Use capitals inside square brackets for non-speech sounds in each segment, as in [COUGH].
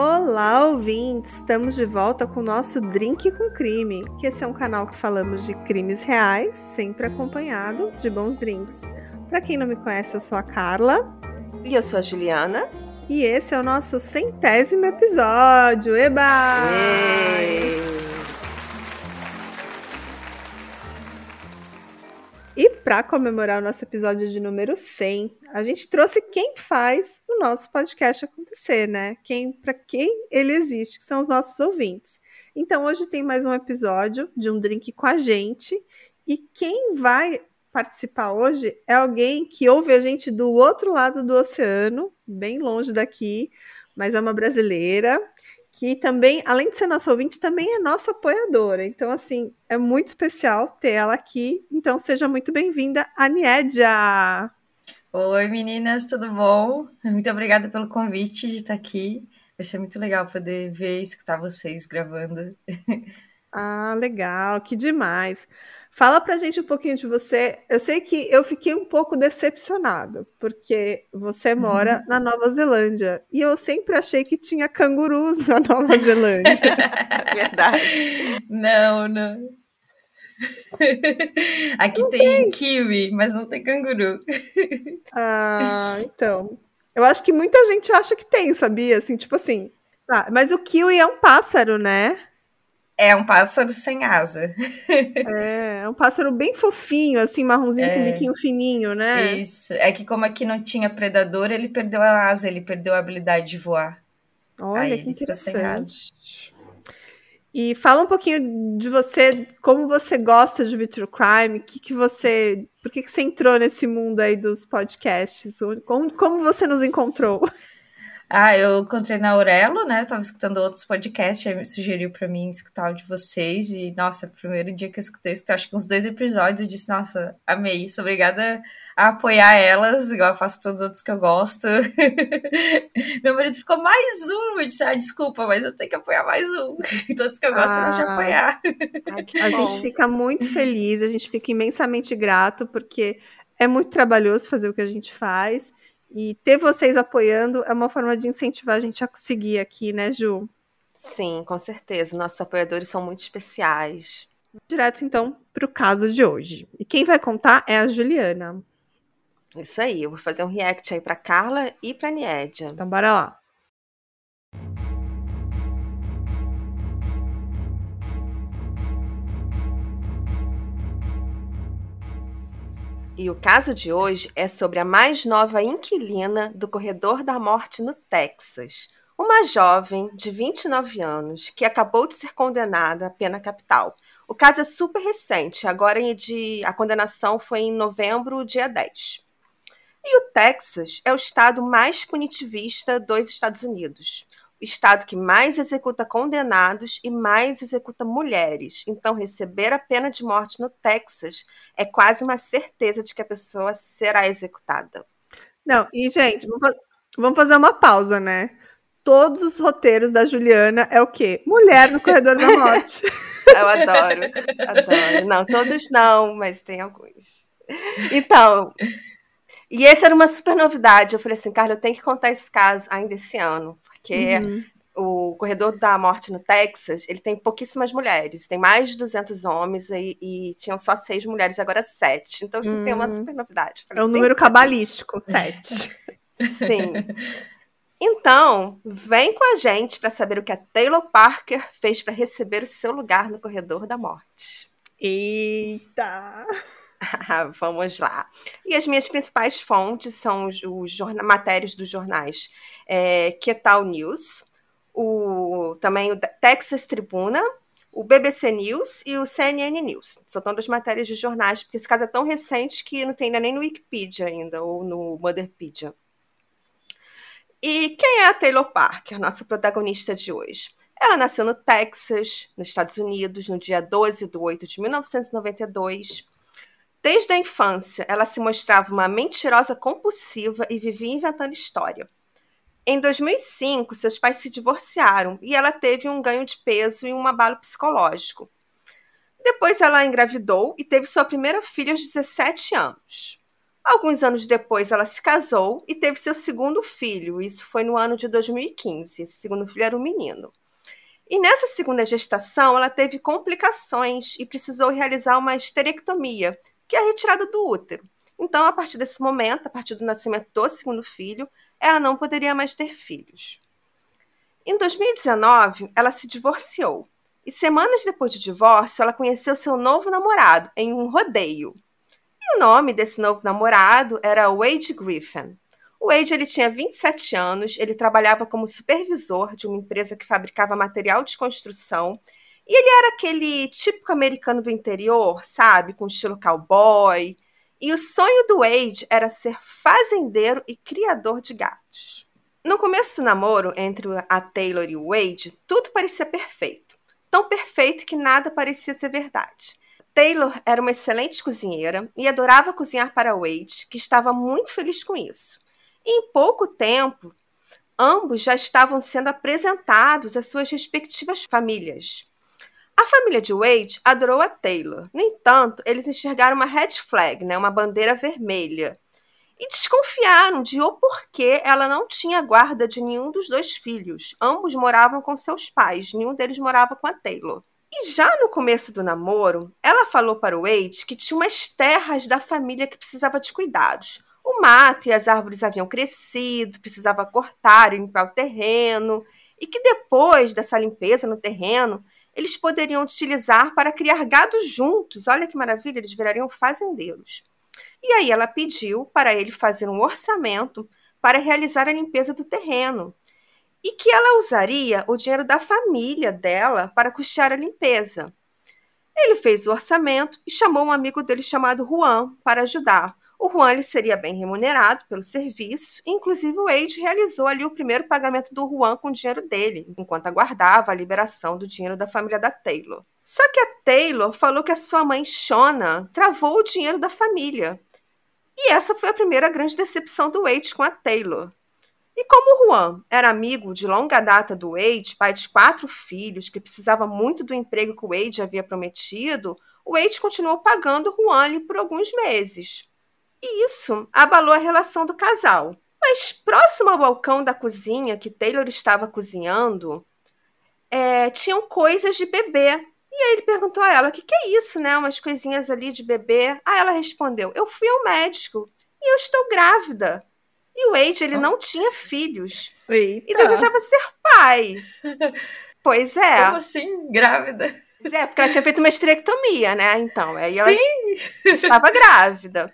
Olá, ouvintes! Estamos de volta com o nosso Drink com Crime, que esse é um canal que falamos de crimes reais, sempre acompanhado de bons drinks. Para quem não me conhece, eu sou a Carla. E eu sou a Juliana. E esse é o nosso centésimo episódio. Eba! E para comemorar o nosso episódio de número 100, a gente trouxe quem faz o nosso podcast acontecer, né? Quem, para quem ele existe, que são os nossos ouvintes. Então hoje tem mais um episódio de um drink com a gente e quem vai participar hoje é alguém que ouve a gente do outro lado do oceano, bem longe daqui, mas é uma brasileira que também, além de ser nossa ouvinte, também é nossa apoiadora. Então, assim, é muito especial ter ela aqui. Então, seja muito bem-vinda, Aniedia! Oi, meninas, tudo bom? Muito obrigada pelo convite de estar aqui. Vai ser muito legal poder ver e escutar vocês gravando. [LAUGHS] Ah, legal, que demais. Fala pra gente um pouquinho de você. Eu sei que eu fiquei um pouco decepcionada, porque você mora na Nova Zelândia. E eu sempre achei que tinha cangurus [LAUGHS] na Nova Zelândia. [LAUGHS] Verdade. Não, não. [LAUGHS] Aqui Não tem, tem. kiwi, mas não tem canguru. Ah, então. Eu acho que muita gente acha que tem, sabia? Assim, tipo assim. Ah, mas o kiwi é um pássaro, né? É um pássaro sem asa. [LAUGHS] É, é um pássaro bem fofinho, assim, marronzinho com É. biquinho fininho, né? Isso. É que como aqui não tinha predador, ele perdeu a asa, ele perdeu a habilidade de voar. Olha, Aí que interessante. E fala um pouquinho de você, como você gosta de True Crime, que que você, por que, que você entrou nesse mundo aí dos podcasts? Como, como você nos encontrou? [LAUGHS] Ah, eu encontrei na Aurelo, né? Eu tava escutando outros podcasts, aí me sugeriu pra mim escutar o de vocês. E, nossa, o primeiro dia que eu escutei, escutei acho que uns dois episódios, eu disse, nossa, amei, sou obrigada a apoiar elas, igual eu faço com todos os outros que eu gosto. [LAUGHS] Meu marido ficou mais um, eu disse, ah, desculpa, mas eu tenho que apoiar mais um. E [LAUGHS] todos que eu gosto eu gosto de Ah. apoiar. Ai, [LAUGHS] A bom. gente fica muito feliz, a gente fica imensamente grato, porque é muito trabalhoso fazer o que a gente faz. E ter vocês apoiando é uma forma de incentivar a gente a seguir aqui, né, Ju? Sim, com certeza. Nossos apoiadores são muito especiais. Direto, então, para o caso de hoje. E quem vai contar é a Juliana. Isso aí, eu vou fazer um react aí pra Carla e pra Niédia. Então, bora lá. E o caso de hoje é sobre a mais nova inquilina do Corredor da Morte no Texas. Uma jovem de 29 anos que acabou de ser condenada à pena capital. O caso é super recente, agora é de, a condenação foi em novembro, dia 10. E o Texas é o estado mais punitivista dos Estados Unidos. Estado que mais executa condenados e mais executa mulheres. Então, receber a pena de morte no Texas é quase uma certeza de que a pessoa será executada. Não, e, gente, vamos fa- vamos fazer uma pausa, né? Todos os roteiros da Juliana é o quê? Mulher no corredor da morte. [LAUGHS] Eu adoro, adoro. Não, todos não, mas tem alguns. Então, e essa era uma super novidade. Eu falei assim, cara, eu tenho que contar esse caso ainda esse ano, porque Uhum. o Corredor da Morte no Texas, ele tem pouquíssimas mulheres. Tem mais de 200 homens e, e tinham só seis mulheres, agora sete. Então, isso assim, é uma Hum. super novidade. Falei, É um número cabalístico, sete. [LAUGHS] Sim. Então, vem com a gente para saber o que a Taylor Parker fez para receber o seu lugar no corredor da morte. Eita! [LAUGHS] Vamos lá. E as minhas principais fontes são os, os matérias dos jornais é, Ketal News, o, também o Texas Tribuna, o BBC News e o CNN News. São todas matérias de jornais, porque esse caso é tão recente que não tem ainda nem no Wikipedia ainda, ou no Motherpedia. E quem é a Taylor Parker, nossa protagonista de hoje? Ela nasceu no Texas, nos Estados Unidos, no dia 12 de 8 de 1992. Desde a infância, ela se mostrava uma mentirosa compulsiva e vivia inventando história. Em 2005, seus pais se divorciaram e ela teve um ganho de peso e um abalo psicológico. Depois ela engravidou e teve sua primeira filha aos 17 anos. Alguns anos depois, ela se casou e teve seu segundo filho. Isso foi no ano de 2015. Esse segundo filho era um menino. E nessa segunda gestação, ela teve complicações e precisou realizar uma esterectomia, que é a retirada do útero. Então, a partir desse momento, a partir do nascimento do segundo filho, ela não poderia mais ter filhos. Em 2019, ela se divorciou. E semanas depois do divórcio, ela conheceu seu novo namorado em um rodeio. E o nome desse novo namorado era Wade Griffin. O Wade ele tinha 27 anos, ele trabalhava como supervisor de uma empresa que fabricava material de construção. E ele era aquele típico americano do interior, sabe? Com estilo cowboy. E o sonho do Wade era ser fazendeiro e criador de gatos. No começo do namoro entre a Taylor e o Wade, tudo parecia perfeito. Tão perfeito que nada parecia ser verdade. Taylor era uma excelente cozinheira e adorava cozinhar para Wade, que estava muito feliz com isso. E em pouco tempo, ambos já estavam sendo apresentados às suas respectivas famílias. A família de Wade adorou a Taylor. No entanto, eles enxergaram uma red flag, né, uma bandeira vermelha, e desconfiaram de o porquê ela não tinha guarda de nenhum dos dois filhos. Ambos moravam com seus pais, nenhum deles morava com a Taylor. E já no começo do namoro, ela falou para o Wade que tinha umas terras da família que precisava de cuidados. O mato e as árvores haviam crescido, precisava cortar e limpar o terreno, e que depois dessa limpeza no terreno, eles poderiam utilizar para criar gado juntos. Olha que maravilha, eles virariam fazendeiros. E aí ela pediu para ele fazer um orçamento para realizar a limpeza do terreno e que ela usaria o dinheiro da família dela para custear a limpeza. Ele fez o orçamento e chamou um amigo dele chamado Juan para ajudar. O Juan seria bem remunerado pelo serviço, inclusive o Wade realizou ali o primeiro pagamento do Juan com o dinheiro dele, enquanto aguardava a liberação do dinheiro da família da Taylor. Só que a Taylor falou que a sua mãe Shona travou o dinheiro da família. E essa foi a primeira grande decepção do Wade com a Taylor. E como Juan era amigo de longa data do Wade, pai de quatro filhos, que precisava muito do emprego que o Wade havia prometido, o Wade continuou pagando Juan por alguns meses. E isso abalou a relação do casal. Mas próximo ao balcão da cozinha que Taylor estava cozinhando, é, tinham coisas de bebê. E aí ele perguntou a ela: o que, que é isso, né? Umas coisinhas ali de bebê. Aí ela respondeu: eu fui ao médico e eu estou grávida. E o Wade, ele não tinha filhos. Eita. E desejava ser pai. [LAUGHS] Pois é. Como assim, grávida? É, porque ela tinha feito uma esterectomia, né? Então, aí ela Sim. estava grávida.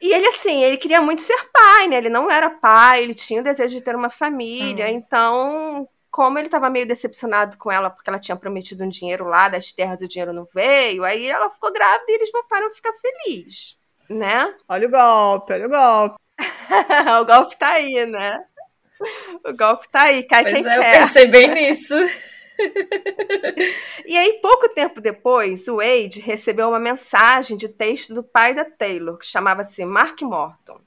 E ele, assim, ele queria muito ser pai, né? Ele não era pai, ele tinha o desejo de ter uma família. Hum. Então, como ele estava meio decepcionado com ela, porque ela tinha prometido um dinheiro lá das terras e o dinheiro não veio, aí ela ficou grávida e eles voltaram a ficar felizes, né? Olha o golpe, olha o golpe. [LAUGHS] o golpe tá aí, né? O golpe tá aí, cai Pois quem é, eu quer. pensei bem nisso. E aí, pouco tempo depois, o Wade recebeu uma mensagem de texto do pai da Taylor, que chamava-se Mark Morton.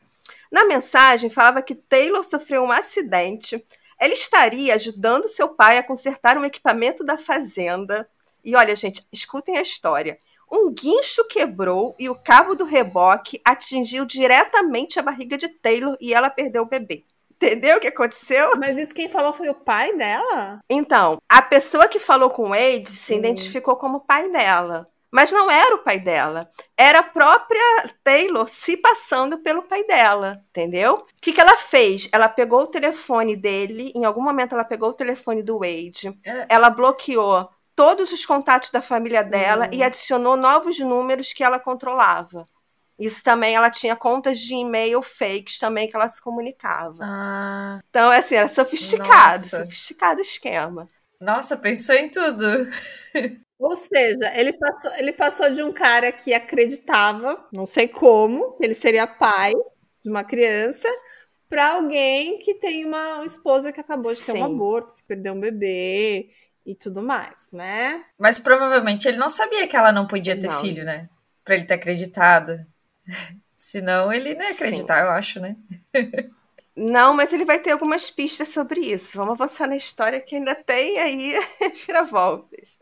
Na mensagem, falava que Taylor sofreu um acidente, ela estaria ajudando seu pai a consertar um equipamento da fazenda. E olha, gente, escutem a história. Um guincho quebrou e o cabo do reboque atingiu diretamente a barriga de Taylor e ela perdeu o bebê. Entendeu o que aconteceu? Mas isso quem falou foi o pai dela? Então, a pessoa que falou com o Wade se identificou como pai dela. Mas não era o pai dela. Era a própria Taylor se passando pelo pai dela, entendeu? O que, que ela fez? Ela pegou o telefone dele, em algum momento ela pegou o telefone do Wade, É. ela bloqueou todos os contatos da família dela Uhum. e adicionou novos números que ela controlava. Isso também, ela tinha contas de e-mail fakes também que ela se comunicava. Ah, Então, assim, era sofisticado, Nossa. sofisticado o esquema. nossa, pensou em tudo. [LAUGHS] Ou seja, ele passou, ele passou de um cara que acreditava, não sei como, que ele seria pai de uma criança, para alguém que tem uma esposa que acabou de ter um Sim. aborto, que perdeu um bebê e tudo mais, né? Mas provavelmente ele não sabia que ela não podia ter Não. filho, né? Pra ele ter acreditado. Senão ele não ia acreditar, eu acho, né? Não, mas ele vai ter algumas pistas sobre isso. Vamos avançar na história que ainda tem aí [LAUGHS] viravoltas.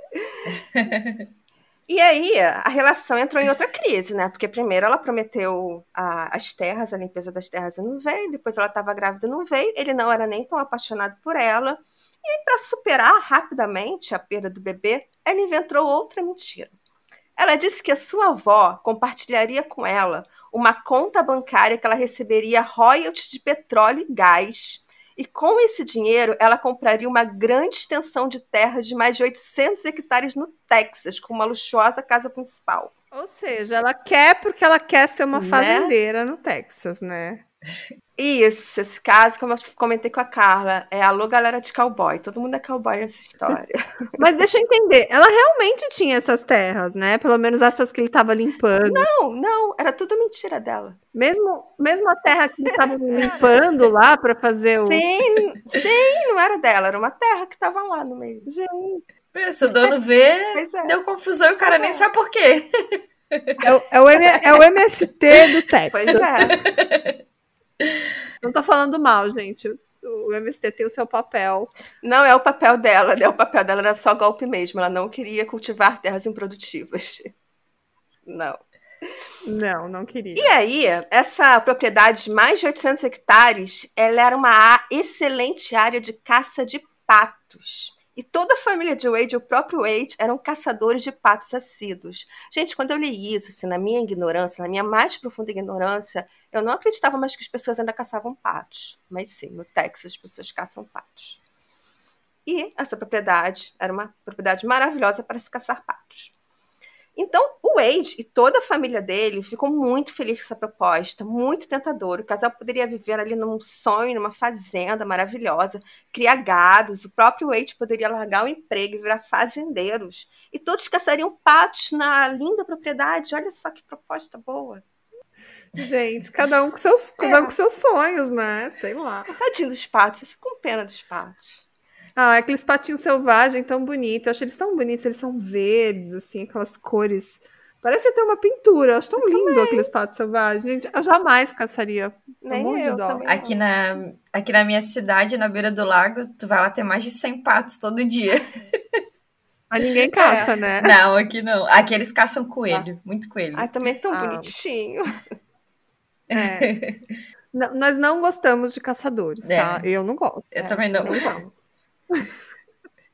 E aí a relação entrou em outra crise, né? Porque primeiro ela prometeu a, as terras, a limpeza das terras e não veio, depois ela estava grávida e não veio, ele não era nem tão apaixonado por ela. E para superar rapidamente a perda do bebê, ela inventou outra mentira. Ela disse que a sua avó compartilharia com ela uma conta bancária que ela receberia royalties de petróleo e gás. E com esse dinheiro, ela compraria uma grande extensão de terra de mais de 800 hectares no Texas, com uma luxuosa casa principal. Ou seja, ela quer porque ela quer ser uma né? fazendeira no Texas, né? Isso, esse caso, como eu comentei com a Carla, é alô galera de cowboy. Todo mundo é cowboy nessa história. [LAUGHS] Mas deixa eu entender, ela realmente tinha essas terras, né? Pelo menos essas que ele estava limpando. Não, não, era tudo mentira dela. Mesmo, mesmo a terra que ele estava limpando lá para fazer o. Sim, sim, não era dela, era uma terra que estava lá no meio. Gente. Se o dono vê, é. deu confusão e o cara é. nem sabe por quê. É o, é, o M, é o MST do Texas. Pois é. Não tô falando mal, gente. O MST tem o seu papel. Não é o papel dela, né? O papel dela era só golpe mesmo. Ela não queria cultivar terras improdutivas. [LAUGHS] Não. Não, não queria. E aí, essa propriedade de mais de 800 hectares, ela era uma excelente área de caça de patos. E toda a família de Wade, o próprio Wade, eram caçadores de patos assíduos. Gente, quando eu li isso, assim, na minha ignorância, na minha mais profunda ignorância, eu não acreditava mais que as pessoas ainda caçavam patos. Mas sim, no Texas as pessoas caçam patos. E essa propriedade era uma propriedade maravilhosa para se caçar patos. Então, o Wade e toda a família dele ficou muito feliz com essa proposta, muito tentador. O casal poderia viver ali num sonho, numa fazenda maravilhosa, criar gados. O próprio Wade poderia largar o emprego e virar fazendeiros. E todos caçariam patos na linda propriedade. Olha só que proposta boa. Gente, cada um com seus, cada um é. com seus sonhos, né? Sei lá. Tadinho dos patos, eu fico com pena dos patos. Ah, aqueles patinhos selvagens tão bonitos. Eu acho eles tão bonitos, eles são verdes, assim, aquelas cores. Parece até uma pintura. Eu acho tão eu lindo também. aqueles patos selvagens. Gente, eu jamais caçaria. Nem um eu, de aqui, na, aqui na minha cidade, na beira do lago, tu vai lá ter mais de 100 patos todo dia. [LAUGHS] Mas ninguém caça, é. né? Não, aqui não. Aqui eles caçam coelho, ah. muito coelho. Ah, também é tão ah. bonitinho. É. [LAUGHS] nós não gostamos de caçadores, tá? É. Eu não gosto. Eu também não. não.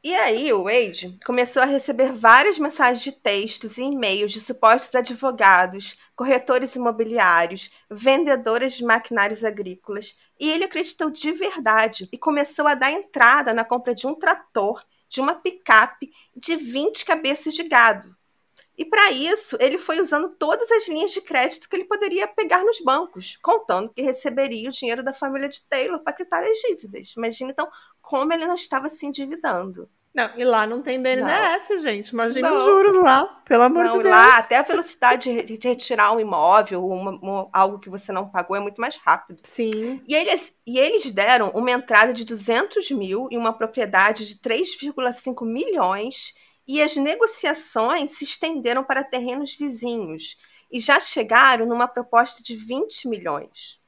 E aí, o Wade começou a receber várias mensagens de textos e e-mails de supostos advogados, corretores imobiliários, vendedoras de maquinários agrícolas, e ele acreditou de verdade e começou a dar entrada na compra de um trator, de uma picape, de 20 cabeças de gado. E para isso, ele foi usando todas as linhas de crédito que ele poderia pegar nos bancos, contando que receberia o dinheiro da família de Taylor para quitar as dívidas. Imagina então como ele não estava se endividando. Não, e lá não tem BNDES, não. gente. Imagina não. os juros lá, pelo amor não, de Deus. Lá, até a velocidade de retirar um imóvel, uma, uma, algo que você não pagou, é muito mais rápido. Sim. E eles, e eles deram uma entrada de 200 mil e uma propriedade de 3,5 milhões, e as negociações se estenderam para terrenos vizinhos, e já chegaram numa proposta de 20 milhões.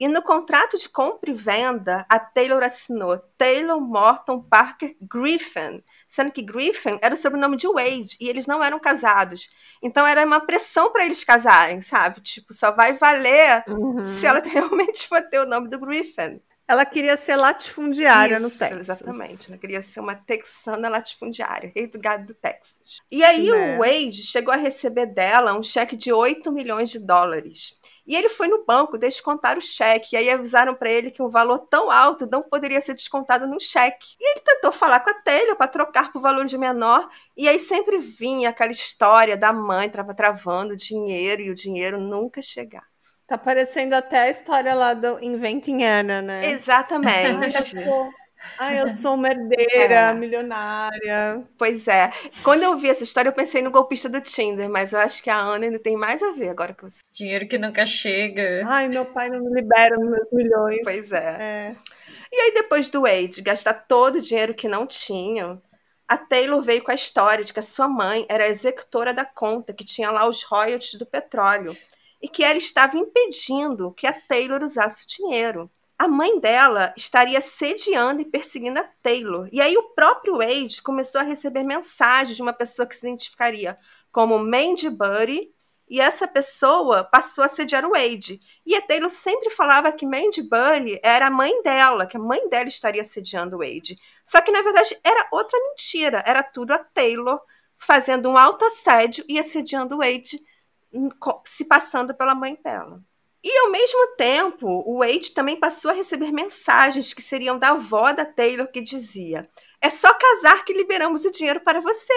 E no contrato de compra e venda, a Taylor assinou Taylor Morton Parker Griffin, sendo que Griffin era o sobrenome de Wade e eles não eram casados. Então era uma pressão para eles casarem, sabe? Tipo, só vai valer uhum. se ela [LAUGHS] realmente for ter o nome do Griffin. Ela queria ser latifundiária Isso, no Texas. Exatamente. Ela queria ser uma texana latifundiária, rei do gado do Texas. E aí né? o Wade chegou a receber dela um cheque de 8 milhões de dólares. E ele foi no banco descontar o cheque. E aí avisaram para ele que um valor tão alto não poderia ser descontado no cheque. E ele tentou falar com a Taylor para trocar por valor de menor. E aí sempre vinha aquela história da mãe trava travando dinheiro e o dinheiro nunca chegar. Tá parecendo até a história lá do Inventing Anna, né? Exatamente. [LAUGHS] Ai, eu sou uma herdeira, é. milionária. Pois é. Quando eu vi essa história, eu pensei no golpista do Tinder, mas eu acho que a Ana ainda tem mais a ver agora com você. Dinheiro que nunca chega. Ai, meu pai não me libera nos meus milhões. Pois é. é. E aí, depois do Wade gastar todo o dinheiro que não tinha, a Taylor veio com a história de que a sua mãe era a executora da conta, que tinha lá os royalties do petróleo, e que ela estava impedindo que a Taylor usasse o dinheiro a mãe dela estaria sediando e perseguindo a Taylor. E aí o próprio Wade começou a receber mensagens de uma pessoa que se identificaria como Mandy Buddy, e essa pessoa passou a sediar o Wade. E a Taylor sempre falava que Mandy Buddy era a mãe dela, que a mãe dela estaria sediando o Wade. Só que, na verdade, era outra mentira. Era tudo a Taylor fazendo um alto assédio e assediando o Wade, hum, se passando pela mãe dela. E ao mesmo tempo, o Wade também passou a receber mensagens que seriam da avó da Taylor que dizia: "É só casar que liberamos o dinheiro para você".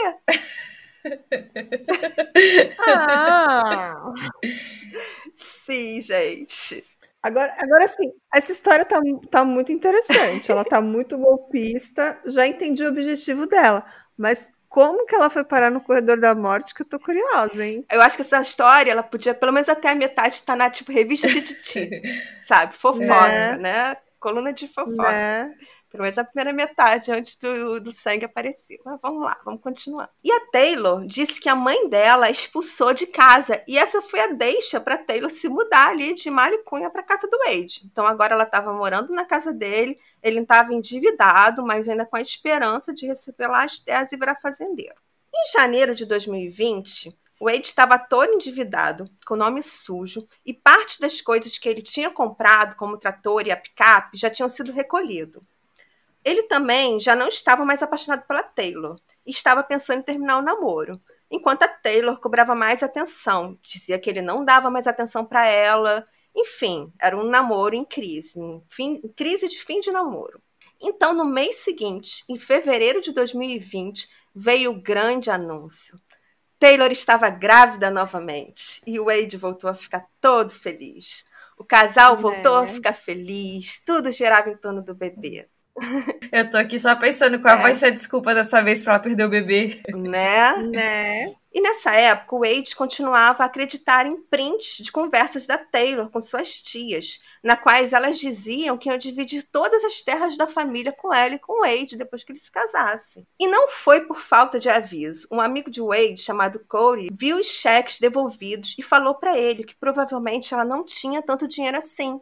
ah! [LAUGHS] Sim, gente. Agora, agora sim, essa história tá, tá muito interessante. Ela tá muito golpista. Já entendi o objetivo dela. Mas como que ela foi parar no corredor da morte, que eu tô curiosa, hein? Eu acho que essa história, ela podia, pelo menos até a metade, estar tá na, tipo, revista de Titi, [LAUGHS] sabe? Fofoca, né? né? Coluna de fofoca. Né? Pelo menos a primeira metade, antes do, do sangue aparecer. Mas vamos lá, vamos continuar. E a Taylor disse que a mãe dela expulsou de casa. E essa foi a deixa para Taylor se mudar ali de Malicunha para casa do Wade. Então agora ela estava morando na casa dele. Ele estava endividado, mas ainda com a esperança de receber lá as terras e virar fazendeiro. Em janeiro de 2020, o Wade estava todo endividado, com nome sujo, e parte das coisas que ele tinha comprado, como o trator e a picape, já tinham sido recolhido. Ele também já não estava mais apaixonado pela Taylor e estava pensando em terminar o namoro. Enquanto a Taylor cobrava mais atenção, dizia que ele não dava mais atenção para ela. Enfim, era um namoro em crise, em fim, crise de fim de namoro. Então, no mês seguinte, em fevereiro de 2020, veio o grande anúncio. Taylor estava grávida novamente e o Wade voltou a ficar todo feliz. O casal voltou é. a ficar feliz, tudo girava em torno do bebê. [LAUGHS] Eu tô aqui só pensando qual é. vai ser a desculpa dessa vez pra ela perder o bebê. Né? Né? E nessa época, o Wade continuava a acreditar em prints de conversas da Taylor com suas tias, na quais elas diziam que iam dividir todas as terras da família com ela e com o Wade depois que eles se casassem. E não foi por falta de aviso. Um amigo de Wade, chamado Corey, viu os cheques devolvidos e falou para ele que provavelmente ela não tinha tanto dinheiro assim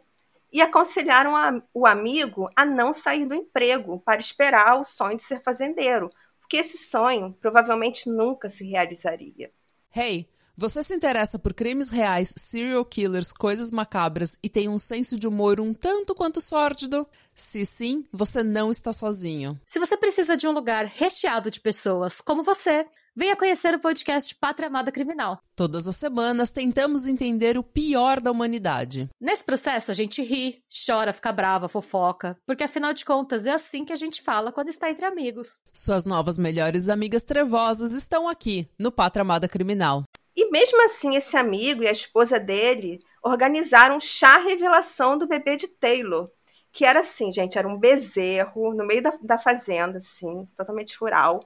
e aconselharam a, o amigo a não sair do emprego para esperar o sonho de ser fazendeiro, porque esse sonho provavelmente nunca se realizaria. Hey, você se interessa por crimes reais, serial killers, coisas macabras e tem um senso de humor um tanto quanto sórdido? Se sim, você não está sozinho. Se você precisa de um lugar recheado de pessoas como você, Venha conhecer o podcast Pátria Amada Criminal. Todas as semanas tentamos entender o pior da humanidade. Nesse processo a gente ri, chora, fica brava, fofoca, porque afinal de contas é assim que a gente fala quando está entre amigos. Suas novas melhores amigas trevosas estão aqui no Pátria Amada Criminal. E mesmo assim, esse amigo e a esposa dele organizaram um chá revelação do bebê de Taylor. Que era assim, gente, era um bezerro no meio da, da fazenda, assim, totalmente rural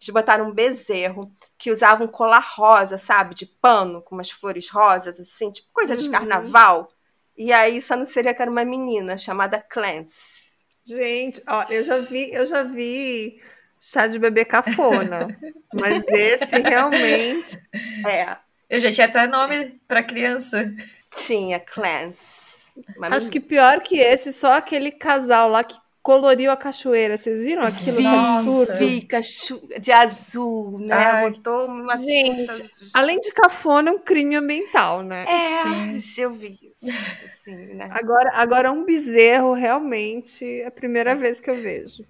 eles botaram um bezerro que usava um colar rosa, sabe? De pano, com umas flores rosas, assim, tipo coisa de uhum. carnaval. E aí só não seria que era uma menina chamada Clance. Gente, ó, eu já vi, eu já vi chá de bebê cafona. [LAUGHS] mas esse realmente. É. Eu já tinha até nome para criança. Tinha, Clance. Acho que pior que esse, só aquele casal lá que coloriu a cachoeira. Vocês viram aquilo? Nossa, fica de azul, né? Ai, Botou uma gente, além de cafona, é um crime ambiental, né? É, Sim. eu vi isso. Assim, né? Agora, agora, um bezerro, realmente, é a primeira vez que eu vejo.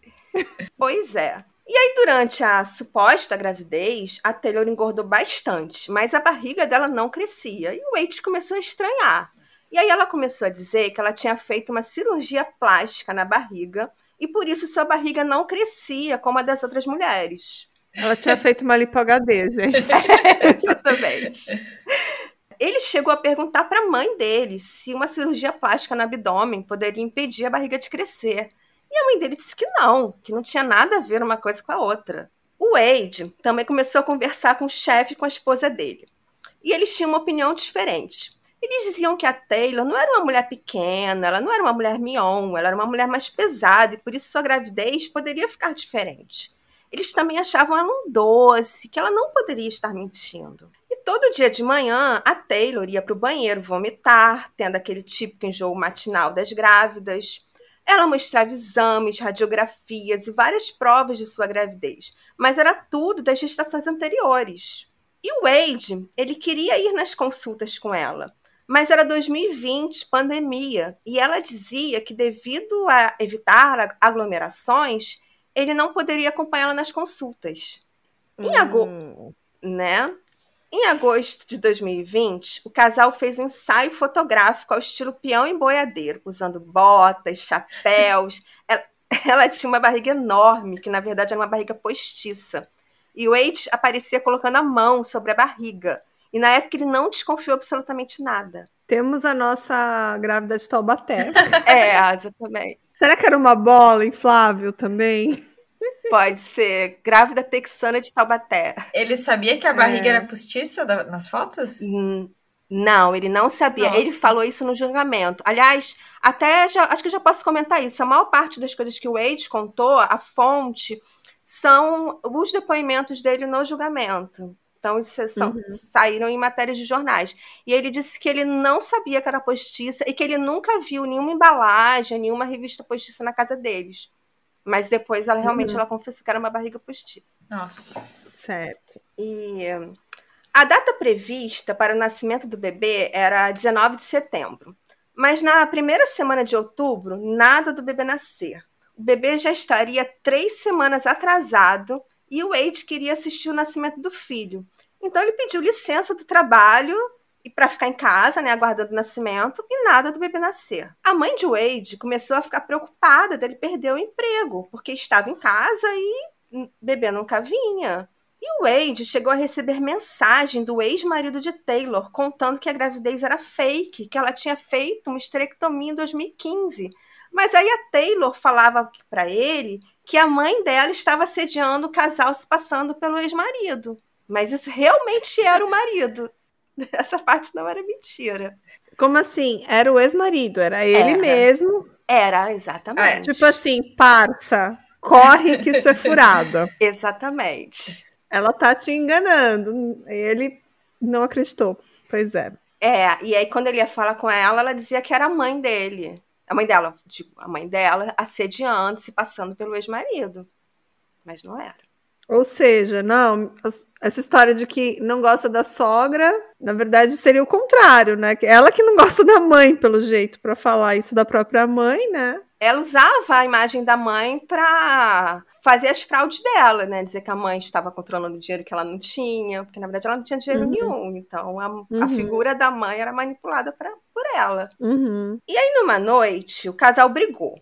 Pois é. E aí, durante a suposta gravidez, a Taylor engordou bastante, mas a barriga dela não crescia. E o Wade começou a estranhar. E aí ela começou a dizer que ela tinha feito uma cirurgia plástica na barriga e por isso sua barriga não crescia como a das outras mulheres. Ela tinha feito uma lipo HD, gente. [LAUGHS] exatamente. Ele chegou a perguntar para a mãe dele se uma cirurgia plástica no abdômen poderia impedir a barriga de crescer. E a mãe dele disse que não, que não tinha nada a ver uma coisa com a outra. O Wade também começou a conversar com o chefe e com a esposa dele. E eles tinham uma opinião diferente. Eles diziam que a Taylor não era uma mulher pequena, ela não era uma mulher mion, ela era uma mulher mais pesada e por isso sua gravidez poderia ficar diferente. Eles também achavam ela um doce, que ela não poderia estar mentindo. E todo dia de manhã, a Taylor ia para o banheiro vomitar, tendo aquele típico enjoo matinal das grávidas. Ela mostrava exames, radiografias e várias provas de sua gravidez, mas era tudo das gestações anteriores. E o Wade, ele queria ir nas consultas com ela, mas era 2020, pandemia, e ela dizia que devido a evitar aglomerações, ele não poderia acompanhá-la nas consultas. Em agosto, Hum. né? Em agosto de 2020, o casal fez um ensaio fotográfico ao estilo peão e boiadeiro, usando botas, chapéus. [LAUGHS] Ela, ela tinha uma barriga enorme, que na verdade era uma barriga postiça. E o Wade aparecia colocando a mão sobre a barriga. E na época ele não desconfiou absolutamente nada. Temos a nossa grávida de Taubaté. [LAUGHS] É, exatamente. Será que era uma bola inflável também? Pode ser grávida texana de Taubaté. Ele sabia que a barriga É. era postiça da- nas fotos? Hum, Não, ele não sabia. Nossa. Ele falou isso no julgamento. Aliás, até já, acho que eu já posso comentar isso. A maior parte das coisas que o Wade contou, a fonte, são os depoimentos dele no julgamento. Então, isso são, saíram em matérias de jornais. E ele disse que ele não sabia que era postiça e que ele nunca viu nenhuma embalagem, nenhuma revista postiça na casa deles. Mas depois ela realmente ela confessou que era uma barriga postiça. Nossa. Certo. E a data prevista para o nascimento do bebê era 19 de setembro. Mas na primeira semana de outubro, nada do bebê nascer. O bebê já estaria três semanas atrasado e o Wade queria assistir o nascimento do filho. Então ele pediu licença do trabalho e para ficar em casa, né, aguardando o nascimento, e nada do bebê nascer. A mãe de Wade começou a ficar preocupada dele perder o emprego, porque estava em casa e o bebê nunca vinha. E o Wade chegou a receber mensagem do ex-marido de Taylor contando que a gravidez era fake, que ela tinha feito uma esterectomia em 2015. Mas aí a Taylor falava para ele que a mãe dela estava assediando o casal se passando pelo ex-marido. Mas isso realmente era o marido. [LAUGHS] Essa parte não era mentira. Como assim? Era o ex-marido, era ele Era. mesmo. Era, exatamente. Tipo assim, parça, corre que isso é furada. [LAUGHS] Exatamente. Ela tá te enganando. Ele não acreditou. Pois é. É, e aí quando ele ia falar com ela, ela dizia que era a mãe dele. A mãe dela, tipo, a mãe dela assediando, se passando pelo ex-marido. Mas não era. Ou seja, não, essa história de que não gosta da sogra, na verdade seria o contrário, né? Que Ela que não gosta da mãe, pelo jeito, pra falar isso da própria mãe, né? Ela usava a imagem da mãe pra fazer as fraudes dela, né? Dizer que a mãe estava controlando o dinheiro que ela não tinha, porque na verdade ela não tinha dinheiro Uhum. nenhum. Então a, a Uhum. figura da mãe era manipulada pra, por ela. Uhum. E numa noite, o casal brigou.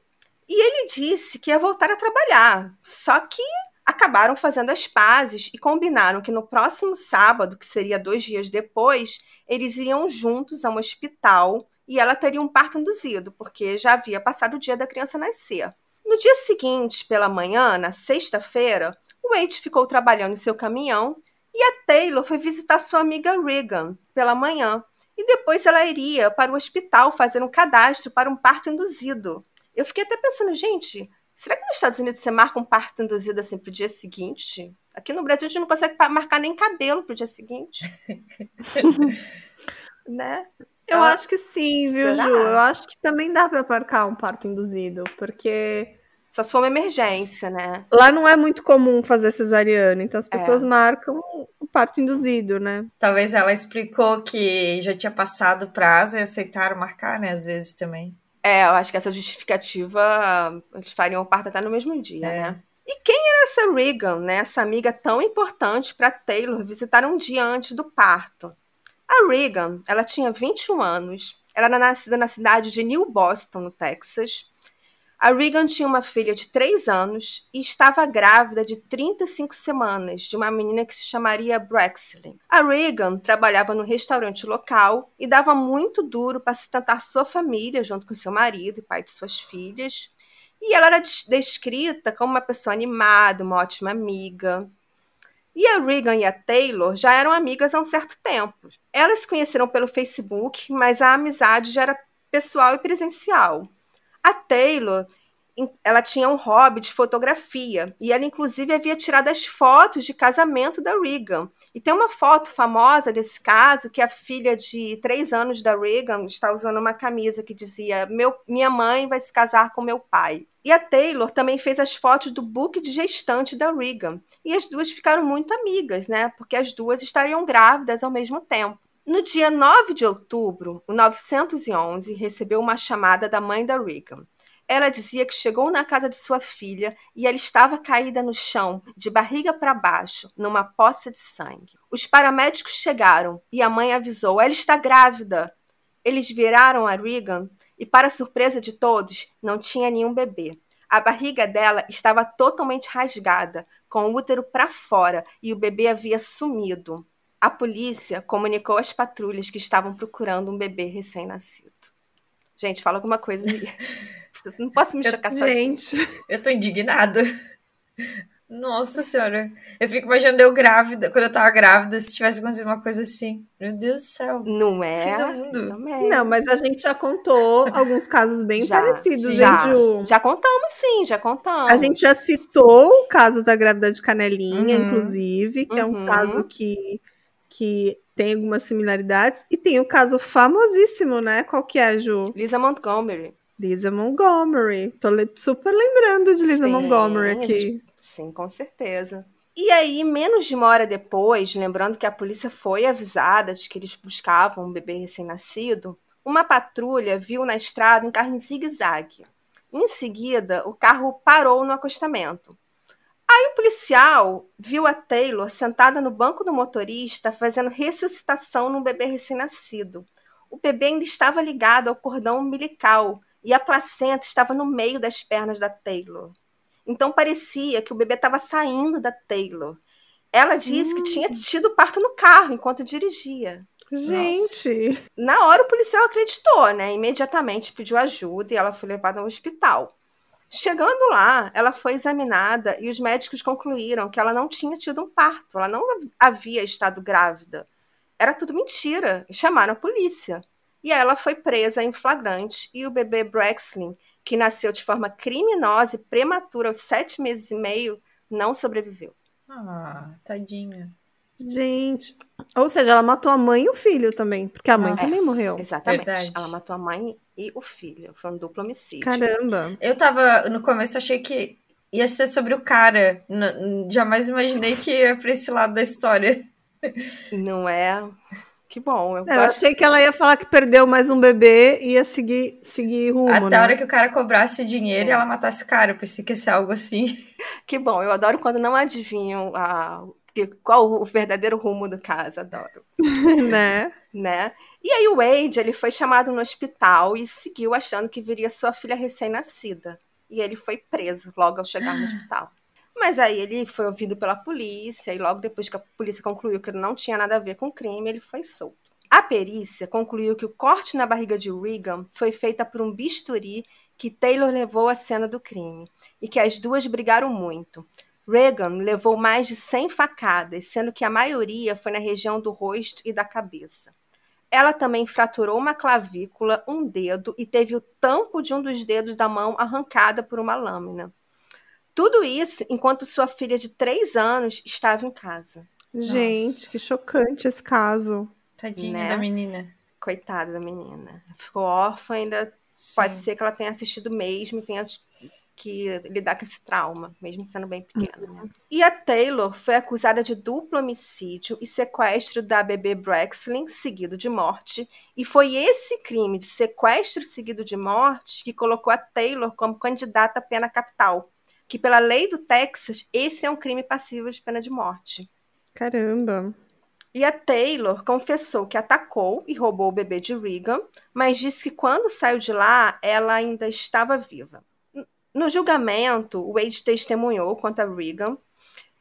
E ele disse que ia voltar a trabalhar. Só que acabaram fazendo as pazes e combinaram que no próximo sábado, que seria dois dias depois, eles iriam juntos a um hospital e ela teria um parto induzido, porque já havia passado o dia da criança nascer. No dia seguinte, pela manhã, na sexta-feira, o Wade ficou trabalhando em seu caminhão e a Taylor foi visitar sua amiga Regan pela manhã. E depois ela iria para o hospital fazer um cadastro para um parto induzido. Eu fiquei até pensando, gente, será que nos Estados Unidos você marca um parto induzido assim pro dia seguinte? Aqui no Brasil a gente não consegue marcar nem cabelo pro dia seguinte. [LAUGHS] né? Eu Ah, acho que sim, viu, será? Ju? Eu acho que também dá pra marcar um parto induzido, porque Só se for uma emergência, né? lá não é muito comum fazer cesariana, então as É. pessoas marcam o parto induzido, né? Talvez ela explicou que já tinha passado o prazo e aceitaram marcar, né? Às vezes também. É, eu acho que essa justificativa eles fariam o parto até no mesmo dia, É. né? E quem era essa Regan, né? Essa amiga tão importante para Taylor visitar um dia antes do parto? A Regan, ela tinha 21 anos. Ela era nascida na cidade de New Boston, no Texas. A Regan tinha uma filha de 3 anos e estava grávida de 35 semanas de uma menina que se chamaria Braxley. A Regan trabalhava no restaurante local e dava muito duro para sustentar sua família junto com seu marido e pai de suas filhas. E ela era des- descrita como uma pessoa animada, uma ótima amiga. E a Regan e a Taylor já eram amigas há um certo tempo. Elas se conheceram pelo Facebook, mas a amizade já era pessoal e presencial. A Taylor, ela tinha um hobby de fotografia e ela inclusive havia tirado as fotos de casamento da Regan. E tem uma foto famosa desse caso que a filha de três anos da Regan está usando uma camisa que dizia: Meu, Minha mãe vai se casar com meu pai. E a Taylor também fez as fotos do book de gestante da Regan. E as duas ficaram muito amigas, né? Porque as duas estariam grávidas ao mesmo tempo. No dia 9 de outubro, o 911 recebeu uma chamada da mãe da Regan. Ela dizia que chegou na casa de sua filha e ela estava caída no chão, de barriga para baixo, numa poça de sangue. Os paramédicos chegaram e a mãe avisou: ela está grávida. Eles viraram a Regan e, para surpresa de todos, não tinha nenhum bebê. A barriga dela estava totalmente rasgada, com o útero para fora e o bebê havia sumido. A polícia comunicou às patrulhas que estavam procurando um bebê recém-nascido. Gente, fala alguma coisa [LAUGHS] aí. Não posso me chocar só Gente, eu tô indignada. Nossa senhora. Eu fico imaginando eu grávida, quando eu tava grávida, se tivesse acontecido uma coisa assim. Meu Deus do céu. Não é? Não, mas a gente já contou alguns casos bem já, parecidos, já, gente. Já contamos, sim, já contamos. A gente já citou o caso da grávida de Canelinha, uhum. inclusive, que uhum. é um uhum. caso que, que tem algumas similaridades. E tem o caso famosíssimo, né? Qual que é, Ju? Lisa Montgomery. Lisa Montgomery. Tô super lembrando de Lisa sim, Montgomery aqui. Gente, sim, com certeza. E aí, menos de uma hora depois, lembrando que a polícia foi avisada de que eles buscavam um bebê recém-nascido, uma patrulha viu na estrada um carro em zigue-zague. Em seguida, o carro parou no acostamento. Aí o policial viu a Taylor sentada no banco do motorista fazendo ressuscitação num bebê recém-nascido. O bebê ainda estava ligado ao cordão umbilical e a placenta estava no meio das pernas da Taylor. Então parecia que o bebê estava saindo da Taylor. Ela disse hum. que tinha hum. tido parto no carro enquanto dirigia. Gente! Nossa. Na hora o policial acreditou, né? Imediatamente pediu ajuda e ela foi levada ao hospital. Chegando lá, ela foi examinada e os médicos concluíram que ela não tinha tido um parto, ela não havia estado grávida. Era tudo mentira. Chamaram a polícia. E ela foi presa em flagrante e o bebê Braxlin, que nasceu de forma criminosa e prematura aos sete meses e meio, não sobreviveu. Ah, tadinha. Gente, ou seja, ela matou a mãe e o filho também, porque a mãe Nossa, também morreu. Exatamente. Verdade. Ela matou a mãe e o filho. Foi um duplo homicídio. Caramba. Eu tava, no começo, achei que ia ser sobre o cara. jamais imaginei que ia pra esse lado da história. Não é? Que bom. Eu, é, eu achei que ela ia falar que perdeu mais um bebê e ia seguir, seguir rumo. Até né? a hora que o cara cobrasse dinheiro é. e ela matasse o cara. Eu pensei que ia ser algo assim. Que bom. Eu adoro quando não adivinham a, qual o verdadeiro rumo do caso. Adoro. [LAUGHS] né? né? E aí o Wade, ele foi chamado no hospital e seguiu achando que viria sua filha recém-nascida. E ele foi preso logo ao chegar no hospital. Mas aí ele foi ouvido pela polícia e logo depois que a polícia concluiu que ele não tinha nada a ver com o crime, ele foi solto. A perícia concluiu que o corte na barriga de Regan foi feita por um bisturi que Taylor levou à cena do crime e que as duas brigaram muito. Regan levou mais de 100 facadas, sendo que a maioria foi na região do rosto e da cabeça. Ela também fraturou uma clavícula, um dedo e teve o tampo de um dos dedos da mão arrancada por uma lâmina. Tudo isso enquanto sua filha de três anos estava em casa. Gente, Nossa. que chocante esse caso. Tadinha né? da menina. Coitada da menina. Ficou órfã, ainda Sim. pode ser que ela tenha assistido mesmo, tenha que lidar com esse trauma, mesmo sendo bem pequena. Uhum. E a Taylor foi acusada de duplo homicídio e sequestro da bebê Braxlin, seguido de morte. E foi esse crime de sequestro seguido de morte que colocou a Taylor como candidata à pena capital que pela lei do Texas, esse é um crime passível de pena de morte. Caramba. E a Taylor confessou que atacou e roubou o bebê de Regan, mas disse que quando saiu de lá, ela ainda estava viva. No julgamento, Wade testemunhou contra Regan.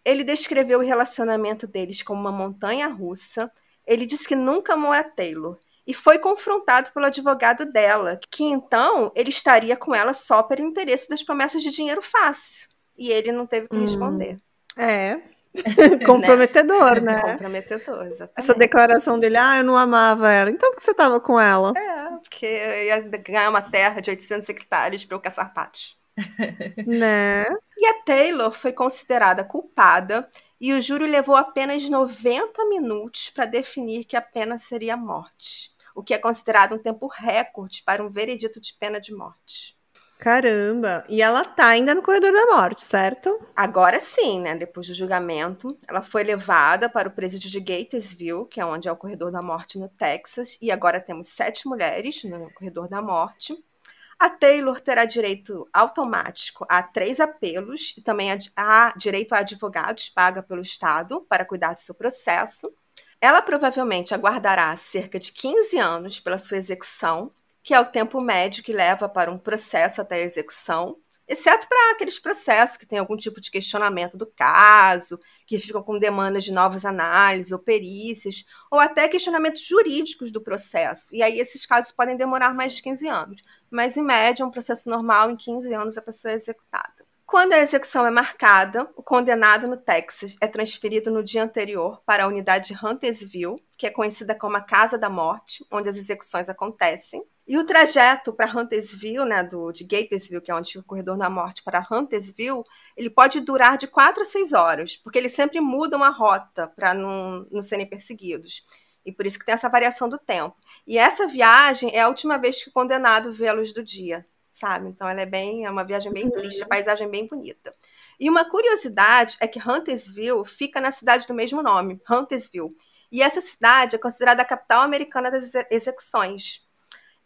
Ele descreveu o relacionamento deles como uma montanha russa. Ele disse que nunca amou a Taylor e foi confrontado pelo advogado dela, que então ele estaria com ela só pelo interesse das promessas de dinheiro fácil. E ele não teve que hum. responder. É. [LAUGHS] Comprometedor, né? Comprometedor, exatamente. Essa declaração dele, ah, eu não amava ela. Então por que você estava com ela? É, porque eu ia ganhar uma terra de 800 hectares para eu caçar patos. Né? E a Taylor foi considerada culpada e o júri levou apenas 90 minutos para definir que a pena seria a morte o que é considerado um tempo recorde para um veredito de pena de morte. Caramba! E ela tá ainda no corredor da morte, certo? Agora sim, né? Depois do julgamento, ela foi levada para o presídio de Gatesville, que é onde é o corredor da morte no Texas, e agora temos sete mulheres no corredor da morte. A Taylor terá direito automático a três apelos e também a, direito a advogados paga pelo Estado para cuidar do seu processo. Ela provavelmente aguardará cerca de 15 anos pela sua execução, que é o tempo médio que leva para um processo até a execução, exceto para aqueles processos que têm algum tipo de questionamento do caso, que ficam com demandas de novas análises ou perícias, ou até questionamentos jurídicos do processo. E aí esses casos podem demorar mais de 15 anos. Mas, em média, um processo normal, em 15 anos, a pessoa é executada. Quando a execução é marcada, o condenado no Texas é transferido no dia anterior para a unidade de Huntersville, que é conhecida como a Casa da Morte, onde as execuções acontecem. E o trajeto para Huntersville, né, do, de Gatesville, que é o corredor da morte, para Huntersville, ele pode durar de 4 a 6 horas, porque eles sempre mudam a rota para não, não serem perseguidos. E por isso que tem essa variação do tempo. E essa viagem é a última vez que o condenado vê a luz do dia sabe? Então ela é bem, é uma viagem bem triste, a uhum. paisagem é bem bonita. E uma curiosidade é que Huntersville fica na cidade do mesmo nome, Huntersville. E essa cidade é considerada a capital americana das execuções.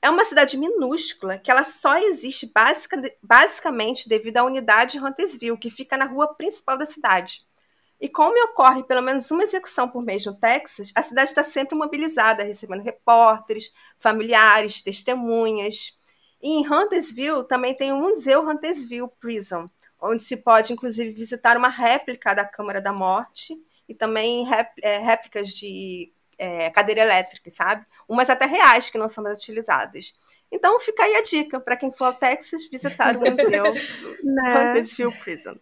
É uma cidade minúscula que ela só existe basic, basicamente devido à unidade de Huntersville, que fica na rua principal da cidade. E como ocorre pelo menos uma execução por mês no Texas, a cidade está sempre mobilizada, recebendo repórteres, familiares, testemunhas. E em Huntersville também tem o Museu Huntersville Prison, onde se pode, inclusive, visitar uma réplica da Câmara da Morte e também é, réplicas de é, cadeira elétrica, sabe? Umas até reais que não são mais utilizadas. Então fica aí a dica para quem for ao Texas visitar o museu [LAUGHS] né? Huntersville Prison.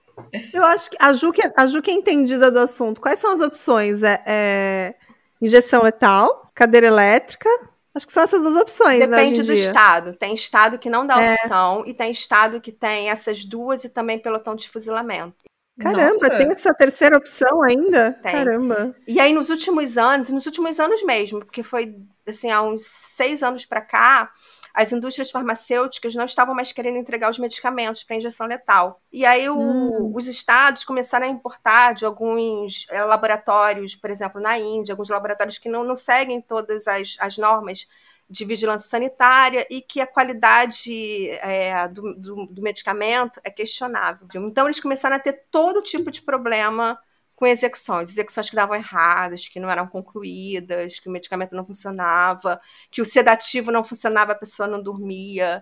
Eu acho que a Ju, que a Ju que é entendida do assunto. Quais são as opções? É, é injeção letal, cadeira elétrica, Acho que são essas duas opções. Né, Depende né, do estado. Tem estado que não dá é. opção e tem estado que tem essas duas e também pelotão de fuzilamento. Caramba, Nossa. tem essa terceira opção ainda? Tem. Caramba. E aí, nos últimos anos, nos últimos anos mesmo, porque foi assim, há uns seis anos para cá, as indústrias farmacêuticas não estavam mais querendo entregar os medicamentos para injeção letal. E aí o, hum. os estados começaram a importar de alguns é, laboratórios, por exemplo, na Índia, alguns laboratórios que não, não seguem todas as, as normas de vigilância sanitária e que a qualidade é, do, do, do medicamento é questionável. Então, eles começaram a ter todo tipo de problema com execuções, execuções que davam erradas, que não eram concluídas, que o medicamento não funcionava, que o sedativo não funcionava, a pessoa não dormia.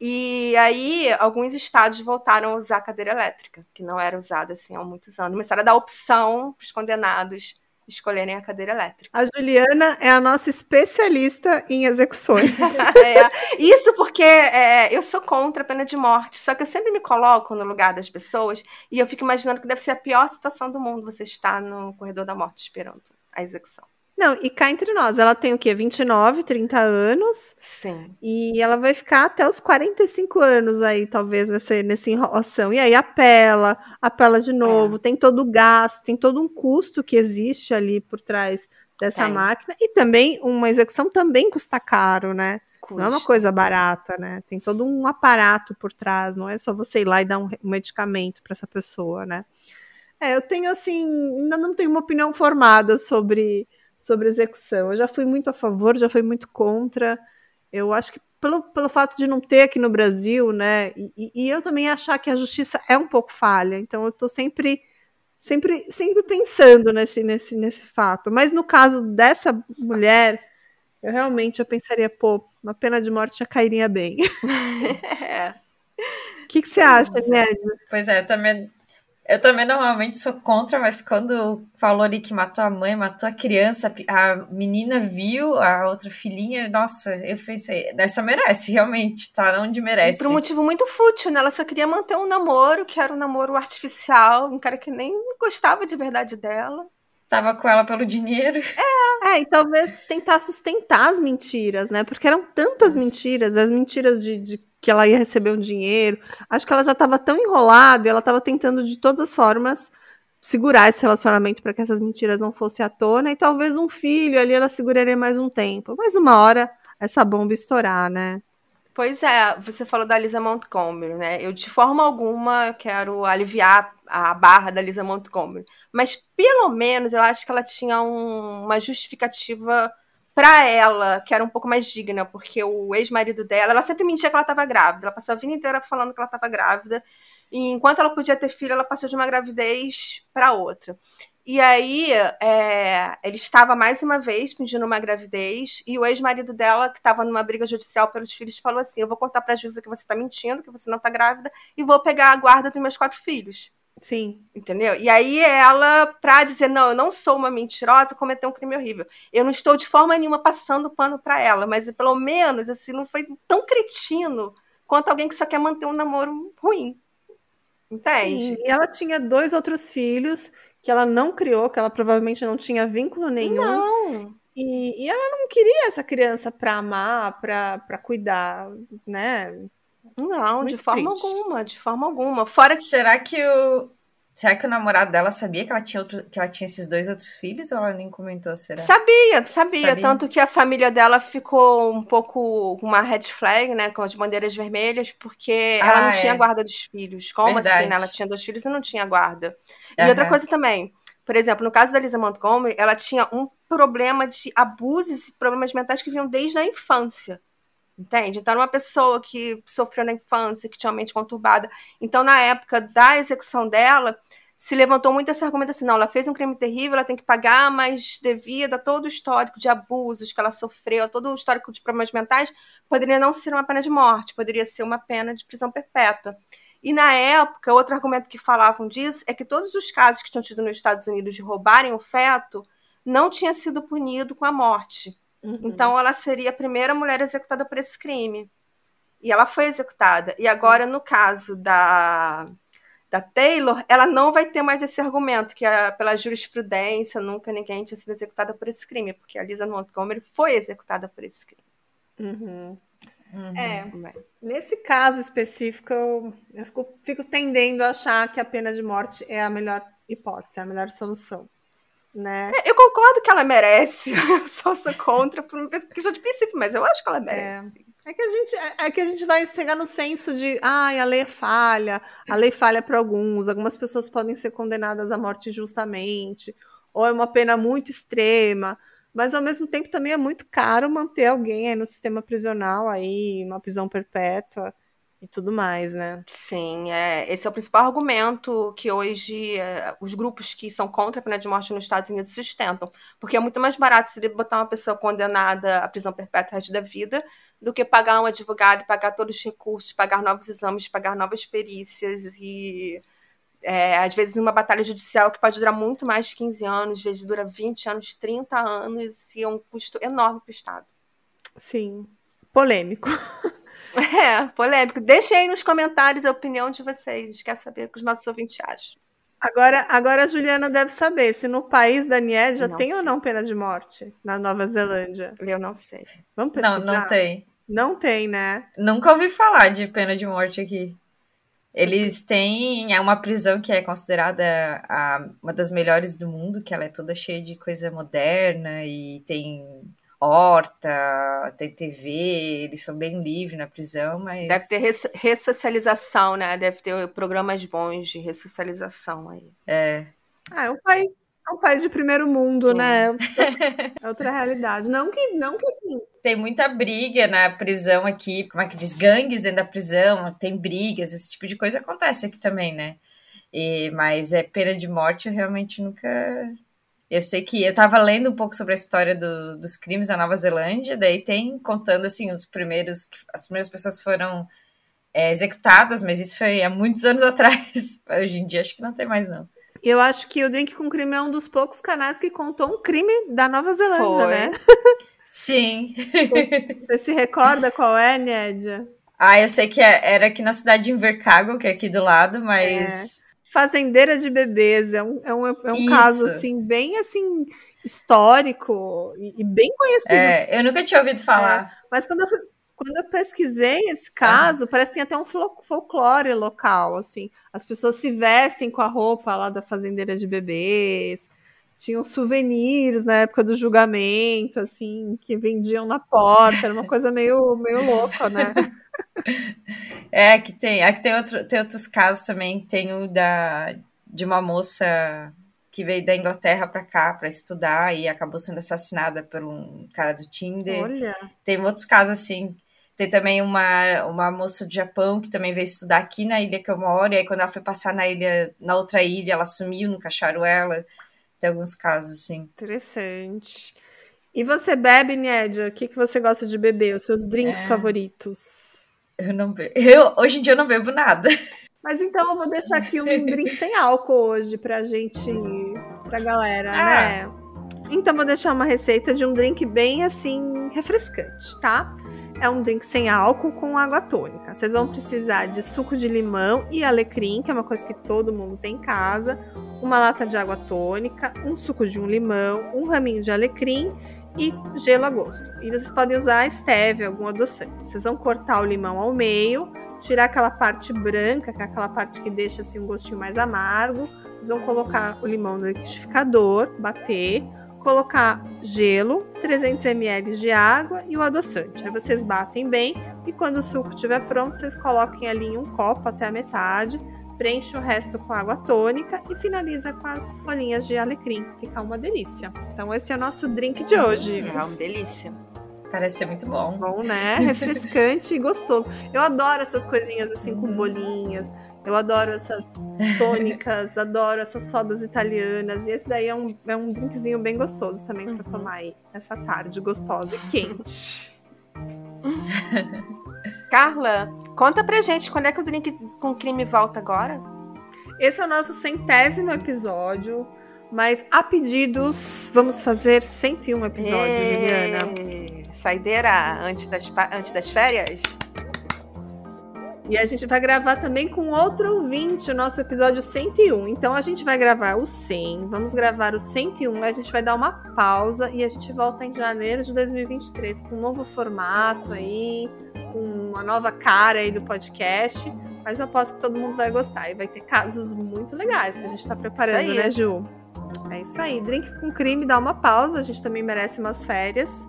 E aí, alguns estados voltaram a usar cadeira elétrica, que não era usada assim há muitos anos. Começaram a dar opção para os condenados escolherem a cadeira elétrica. A Juliana é a nossa especialista em execuções. [LAUGHS] é, isso porque é, eu sou contra a pena de morte, só que eu sempre me coloco no lugar das pessoas e eu fico imaginando que deve ser a pior situação do mundo você estar no corredor da morte esperando a execução. Não, e cá entre nós, ela tem o quê? 29, 30 anos. Sim. E ela vai ficar até os 45 anos aí, talvez, nessa, nessa enrolação. E aí apela, apela de novo, é. tem todo o gasto, tem todo um custo que existe ali por trás dessa máquina. E também, uma execução também custa caro, né? Custa. Não é uma coisa barata, né? Tem todo um aparato por trás, não é só você ir lá e dar um, um medicamento para essa pessoa, né? É, eu tenho assim, ainda não tenho uma opinião formada sobre sobre execução. Eu já fui muito a favor, já fui muito contra. Eu acho que pelo, pelo fato de não ter aqui no Brasil, né? E, e eu também achar que a justiça é um pouco falha. Então eu estou sempre, sempre, sempre pensando nesse, nesse, nesse fato. Mas no caso dessa mulher, eu realmente eu pensaria, pô, uma pena de morte já cairia bem. É. [LAUGHS] O que, que você acha, Ned? Pois é, eu também eu também normalmente sou contra, mas quando falou ali que matou a mãe, matou a criança, a menina viu a outra filhinha, nossa, eu pensei, essa merece, realmente, tá onde merece. E por um motivo muito fútil, né? Ela só queria manter um namoro, que era um namoro artificial, um cara que nem gostava de verdade dela. Tava com ela pelo dinheiro. É, é e talvez tentar sustentar as mentiras, né? Porque eram tantas nossa. mentiras, as mentiras de, de que ela ia receber um dinheiro. Acho que ela já estava tão enrolada, ela estava tentando de todas as formas segurar esse relacionamento para que essas mentiras não fossem à tona e talvez um filho ali ela seguraria mais um tempo. Mas uma hora essa bomba estourar, né? Pois é, você falou da Lisa Montgomery, né? Eu de forma alguma quero aliviar a barra da Lisa Montgomery, mas pelo menos eu acho que ela tinha um, uma justificativa para ela, que era um pouco mais digna, porque o ex-marido dela, ela sempre mentia que ela estava grávida, ela passou a vida inteira falando que ela estava grávida, e enquanto ela podia ter filho, ela passou de uma gravidez para outra. E aí, é, ele estava mais uma vez pedindo uma gravidez, e o ex-marido dela, que estava numa briga judicial pelos filhos, falou assim: Eu vou contar para a Jusa que você está mentindo, que você não está grávida, e vou pegar a guarda dos meus quatro filhos. Sim. Entendeu? E aí ela, pra dizer, não, eu não sou uma mentirosa, cometeu um crime horrível. Eu não estou de forma nenhuma passando pano para ela, mas pelo menos, assim, não foi tão cretino quanto alguém que só quer manter um namoro ruim. Entende? Sim. E ela tinha dois outros filhos que ela não criou, que ela provavelmente não tinha vínculo nenhum. Não. E, e ela não queria essa criança para amar, para cuidar, né? Não, Muito de forma triste. alguma, de forma alguma. Fora que Será que o. Será que o namorado dela sabia que ela tinha, outro, que ela tinha esses dois outros filhos ou ela nem comentou? Será? Sabia, sabia, Sabia? Tanto que a família dela ficou um pouco com uma red flag, né? Com as bandeiras vermelhas, porque ela Ah, não tinha é. guarda dos filhos. Como Verdade. assim, né? Ela tinha dois filhos e não tinha guarda. E Aham. outra coisa também, por exemplo, no caso da Lisa Montgomery, ela tinha um problema de abusos e problemas mentais que vinham desde a infância. Entende? Então, uma pessoa que sofreu na infância, que tinha uma mente conturbada. Então, na época da execução dela, se levantou muito esse argumento assim: não, ela fez um crime terrível, ela tem que pagar, mas devido a todo o histórico de abusos que ela sofreu, todo o histórico de problemas mentais, poderia não ser uma pena de morte, poderia ser uma pena de prisão perpétua. E na época, outro argumento que falavam disso é que todos os casos que tinham tido nos Estados Unidos de roubarem o feto não tinha sido punido com a morte. Uhum. Então, ela seria a primeira mulher executada por esse crime. E ela foi executada. E agora, no caso da, da Taylor, ela não vai ter mais esse argumento, que é, pela jurisprudência nunca ninguém tinha sido executada por esse crime, porque a Lisa Montgomery foi executada por esse crime. Uhum. Uhum. É, nesse caso específico, eu, eu fico, fico tendendo a achar que a pena de morte é a melhor hipótese, a melhor solução. Né? É, Eu concordo que ela merece, [LAUGHS] eu só sou contra por uma questão de princípio, mas eu acho que ela merece. É que a gente, é que a gente vai chegar no senso de, ai, a lei é falha, a lei falha para alguns, algumas pessoas podem ser condenadas à morte injustamente, ou é uma pena muito extrema, mas ao mesmo tempo também é muito caro manter alguém aí no sistema prisional aí, uma prisão perpétua e tudo mais, né? Sim, é, esse é o principal argumento que hoje é, os grupos que são contra a pena de morte nos Estados Unidos sustentam. Porque é muito mais barato se botar uma pessoa condenada à prisão perpétua o resto da vida do que pagar um advogado, pagar todos os recursos, pagar novos exames, pagar novas perícias e é, às vezes uma batalha judicial que pode durar muito mais de 15 anos, às vezes dura 20 anos, 30 anos e é um custo enorme para o Estado. Sim. Polêmico. [LAUGHS] É, polêmico. Deixem aí nos comentários a opinião de vocês. A gente quer saber o que os nossos ouvintes acham. Agora, agora a Juliana deve saber se no país da Nied já Não tem ou sei. não pena de morte na Nova Zelândia. Eu não sei. Vamos Não, pesquisar? não tem. Não tem, né? Nunca ouvi falar de pena de morte aqui. Eles têm é uma prisão que é considerada a, uma das melhores do mundo, que ela é toda cheia de coisa moderna e tem horta, tem TV, eles são bem livres na prisão, mas Deve ter res- ressocialização, né? Deve ter programas bons de ressocialização aí. é, Ah, é um país, é um país de primeiro mundo, Sim. né? É outra realidade. Não que, não que assim. tem muita briga na prisão aqui, como é que diz, gangues dentro da prisão, tem brigas, esse tipo de coisa acontece aqui também, né? E, mas é pena de morte, eu realmente nunca. Eu sei que eu tava lendo um pouco sobre a história do- dos crimes da Nova Zelândia, daí tem contando assim os primeiros, as primeiras pessoas foram é, executadas, mas isso foi há muitos [LAUGHS] anos atrás. Hoje em dia acho que não tem mais não. Eu acho que o Drink com Crime é um dos poucos canais que contou um crime da Nova Zelândia, Foi. né? Sim. Você se recorda qual é, Nédia? Ah, eu sei que é- era aqui na cidade de Invercargill, que é aqui do lado, mas Fazendeira de Bebês. É um, é um, é um caso, assim, bem, assim, histórico e, e bem conhecido. é, eu nunca tinha ouvido falar. Mas quando eu, quando eu pesquisei esse caso, parece que tem até um folclore local, assim. As pessoas se vestem com a roupa lá da fazendeira de bebês. Tinham souvenirs na época do julgamento, assim, que vendiam na porta. Era uma coisa meio, meio louca, né? [LAUGHS] É, que tem, aqui tem, outro, tem outros casos também. Tem o da, de uma moça que veio da Inglaterra para cá para estudar e acabou sendo assassinada por um cara do Tinder. Olha. Tem outros casos assim. Tem também uma, uma moça do Japão que também veio estudar aqui na ilha que eu moro, e aí quando ela foi passar na ilha, na outra ilha, ela sumiu, nunca acharam ela. Tem alguns casos, assim. Interessante. E você bebe, Nédia? O que, que você gosta de beber? Os seus drinks É. favoritos? Eu não bebo. Eu, hoje em dia eu não bebo nada. Mas então eu vou deixar aqui um [LAUGHS] drink sem álcool hoje pra gente, pra galera, Ah. né? Então vou deixar uma receita de um drink bem assim refrescante, tá? É um drink sem álcool com água tônica. Vocês vão precisar de suco de limão e alecrim, que é uma coisa que todo mundo tem em casa, uma lata de água tônica, um suco de um limão, um raminho de alecrim e gelo a gosto. E vocês podem usar stevia, algum adoçante. Vocês vão cortar o limão ao meio, tirar aquela parte branca, que é aquela parte que deixa assim um gostinho mais amargo. Vocês vão colocar o limão no liquidificador, bater, colocar gelo, 300 ml de água e o adoçante. Aí vocês batem bem e quando o suco estiver pronto, vocês coloquem ali em um copo até a metade, preenche o resto com água tônica e finaliza com as folhinhas de alecrim. Fica uma delícia. Então esse é o nosso drink de hoje. É uma delícia. Parece ser muito bom. Bom, né? [LAUGHS] Refrescante e gostoso. Eu adoro essas coisinhas assim com bolinhas. Eu adoro essas tônicas, adoro essas sodas italianas. E esse daí é um, é um drinkzinho bem gostoso também para tomar aí nessa tarde gostosa e quente. [LAUGHS] Carla, conta pra gente quando é que o drink com crime volta agora? Esse é o nosso centésimo episódio. Mas a pedidos, vamos fazer 101 episódios, Juliana. Ê, Saideira antes das, antes das férias? E a gente vai gravar também com outro ouvinte, o nosso episódio 101. Então a gente vai gravar o 100, vamos gravar o 101, a gente vai dar uma pausa e a gente volta em janeiro de 2023 com um novo formato aí, com uma nova cara aí do podcast. Mas eu aposto que todo mundo vai gostar e vai ter casos muito legais que a gente tá preparando, né, Ju? É isso aí. Drink com crime dá uma pausa, a gente também merece umas férias.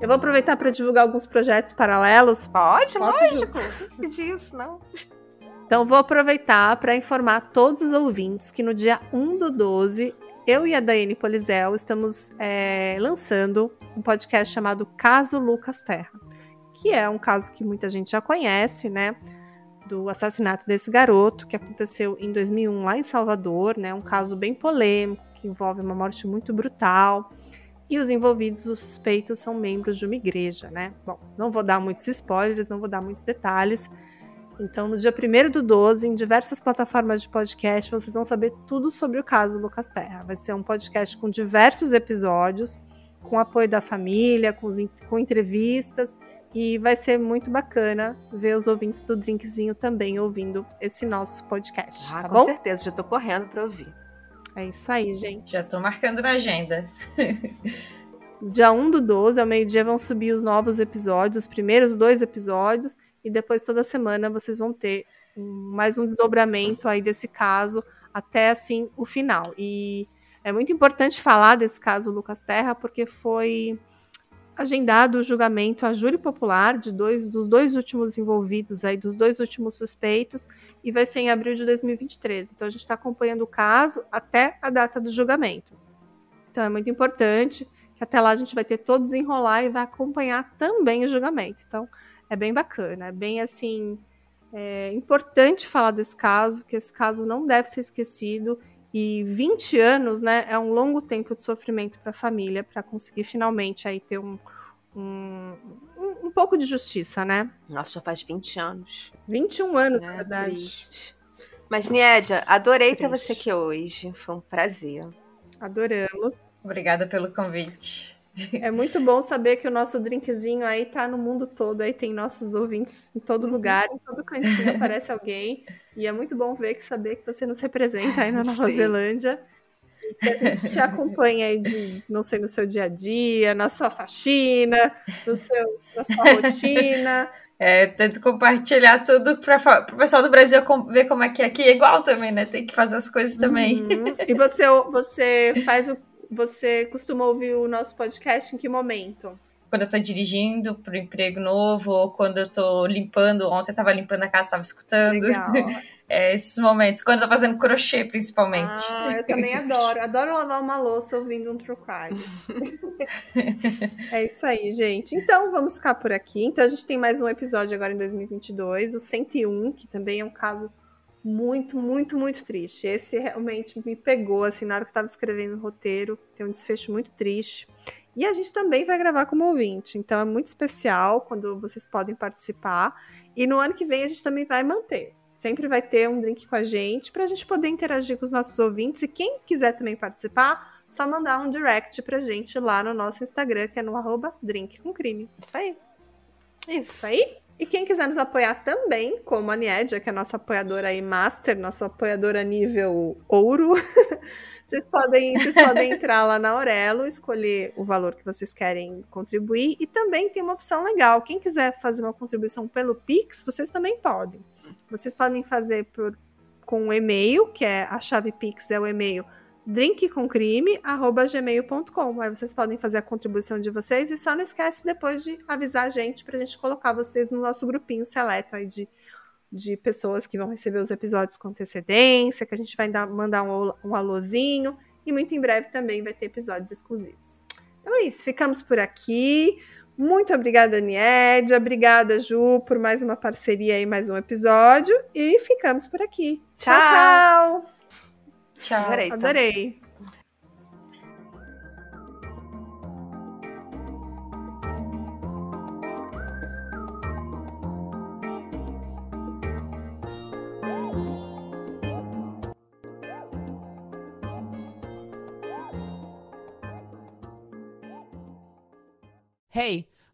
Eu vou aproveitar para divulgar alguns projetos paralelos Pode, Posso, lógico. Não pedi isso, não. Então, vou aproveitar para informar todos os ouvintes que no dia 1 do 12, eu e a Daiane Polizel estamos é, lançando um podcast chamado Caso Lucas Terra, que é um caso que muita gente já conhece, né? Do assassinato desse garoto que aconteceu em 2001 lá em Salvador, né? Um caso bem polêmico que envolve uma morte muito brutal. E os envolvidos, os suspeitos, são membros de uma igreja, né? Bom, não vou dar muitos spoilers, não vou dar muitos detalhes, então, no dia 1 do 12, em diversas plataformas de podcast, vocês vão saber tudo sobre o caso Lucas Terra. Vai ser um podcast com diversos episódios, com apoio da família, com, com entrevistas, e vai ser muito bacana ver os ouvintes do Drinkzinho também ouvindo esse nosso podcast, Ah, tá com bom? certeza, já tô correndo pra ouvir. É isso aí, gente. Já tô marcando na agenda. [LAUGHS] Dia 1 do 12, ao meio-dia, vão subir os novos episódios, os primeiros dois episódios, e depois toda semana vocês vão ter mais um desdobramento aí desse caso até assim o final. E é muito importante falar desse caso Lucas Terra, porque foi agendado o julgamento a júri popular de dois dos dois últimos envolvidos aí, dos dois últimos suspeitos, e vai ser em abril de 2023. Então a gente está acompanhando o caso até a data do julgamento. Então é muito importante que até lá a gente vai ter todo desenrolar e vai acompanhar também o julgamento. Então, é bem bacana, é bem assim é importante falar desse caso, que esse caso não deve ser esquecido. E 20 anos, né, é um longo tempo de sofrimento para a família para conseguir finalmente aí ter um, um, um, um pouco de justiça, né? Nossa, já faz 20 anos. 21 anos, na É verdade. triste. Mas, Niédia, adorei ter Triste. você aqui hoje. Foi um prazer. Adoramos. Obrigada pelo convite. [LAUGHS] É muito bom saber que o nosso drinkzinho aí tá no mundo todo, aí tem nossos ouvintes em todo lugar, em todo cantinho aparece alguém. E é muito bom ver que saber que você nos representa aí na Nova Sim. Zelândia. E que a gente te acompanha aí de, não sei, no seu dia a dia, na sua faxina, no seu, na sua rotina. É, tento compartilhar tudo para o pessoal do Brasil com- ver como é que é aqui. É igual também, né? Tem que fazer as coisas também. Uhum. E você, você faz o. Você costuma ouvir o nosso podcast em que momento? quando eu tô dirigindo pro emprego novo, ou quando eu tô limpando. Ontem eu tava limpando a casa, tava escutando. Legal. [LAUGHS] É, esses momentos, quando eu tô fazendo crochê, principalmente. Ah, eu também adoro. Adoro lavar uma louça ouvindo um true crime. [LAUGHS] é isso aí, gente. Então, vamos ficar por aqui. Então, a gente tem mais um episódio agora em 2022, o 101, que também é um caso muito, muito, muito triste. Esse realmente me pegou, assim, na hora que eu tava escrevendo o roteiro. Tem um desfecho muito triste. E a gente também vai gravar como ouvinte. Então, é muito especial quando vocês podem participar. E no ano que vem a gente também vai manter. Sempre vai ter um drink com a gente para a gente poder interagir com os nossos ouvintes. E quem quiser também participar, só mandar um direct pra gente lá no nosso Instagram, que é no arroba drink com crime. Isso aí. Isso. Aí. E quem quiser nos apoiar também, como a Niedia, que é nossa apoiadora aí master, nossa apoiadora nível ouro, [LAUGHS] vocês podem, vocês podem entrar lá na Aurelo, escolher o valor que vocês querem contribuir. E também tem uma opção legal. Quem quiser fazer uma contribuição pelo Pix, vocês também podem. Vocês podem fazer por, com um e-mail, que é a chave Pix, é o e-mail drinkcomcrime.gmail.com. Aí vocês podem fazer a contribuição de vocês e só não esquece depois de avisar a gente pra gente colocar vocês no nosso grupinho seleto aí de, de pessoas que vão receber os episódios com antecedência, que a gente vai dar, mandar um, um alôzinho e muito em breve também vai ter episódios exclusivos. Então é isso, ficamos por aqui. Muito obrigada, Niedia. Obrigada, Ju, por mais uma parceria e mais um episódio. E ficamos por aqui. Tchau, Tchau. tchau. Tchau. Adorei. tá? Adorei. Hey,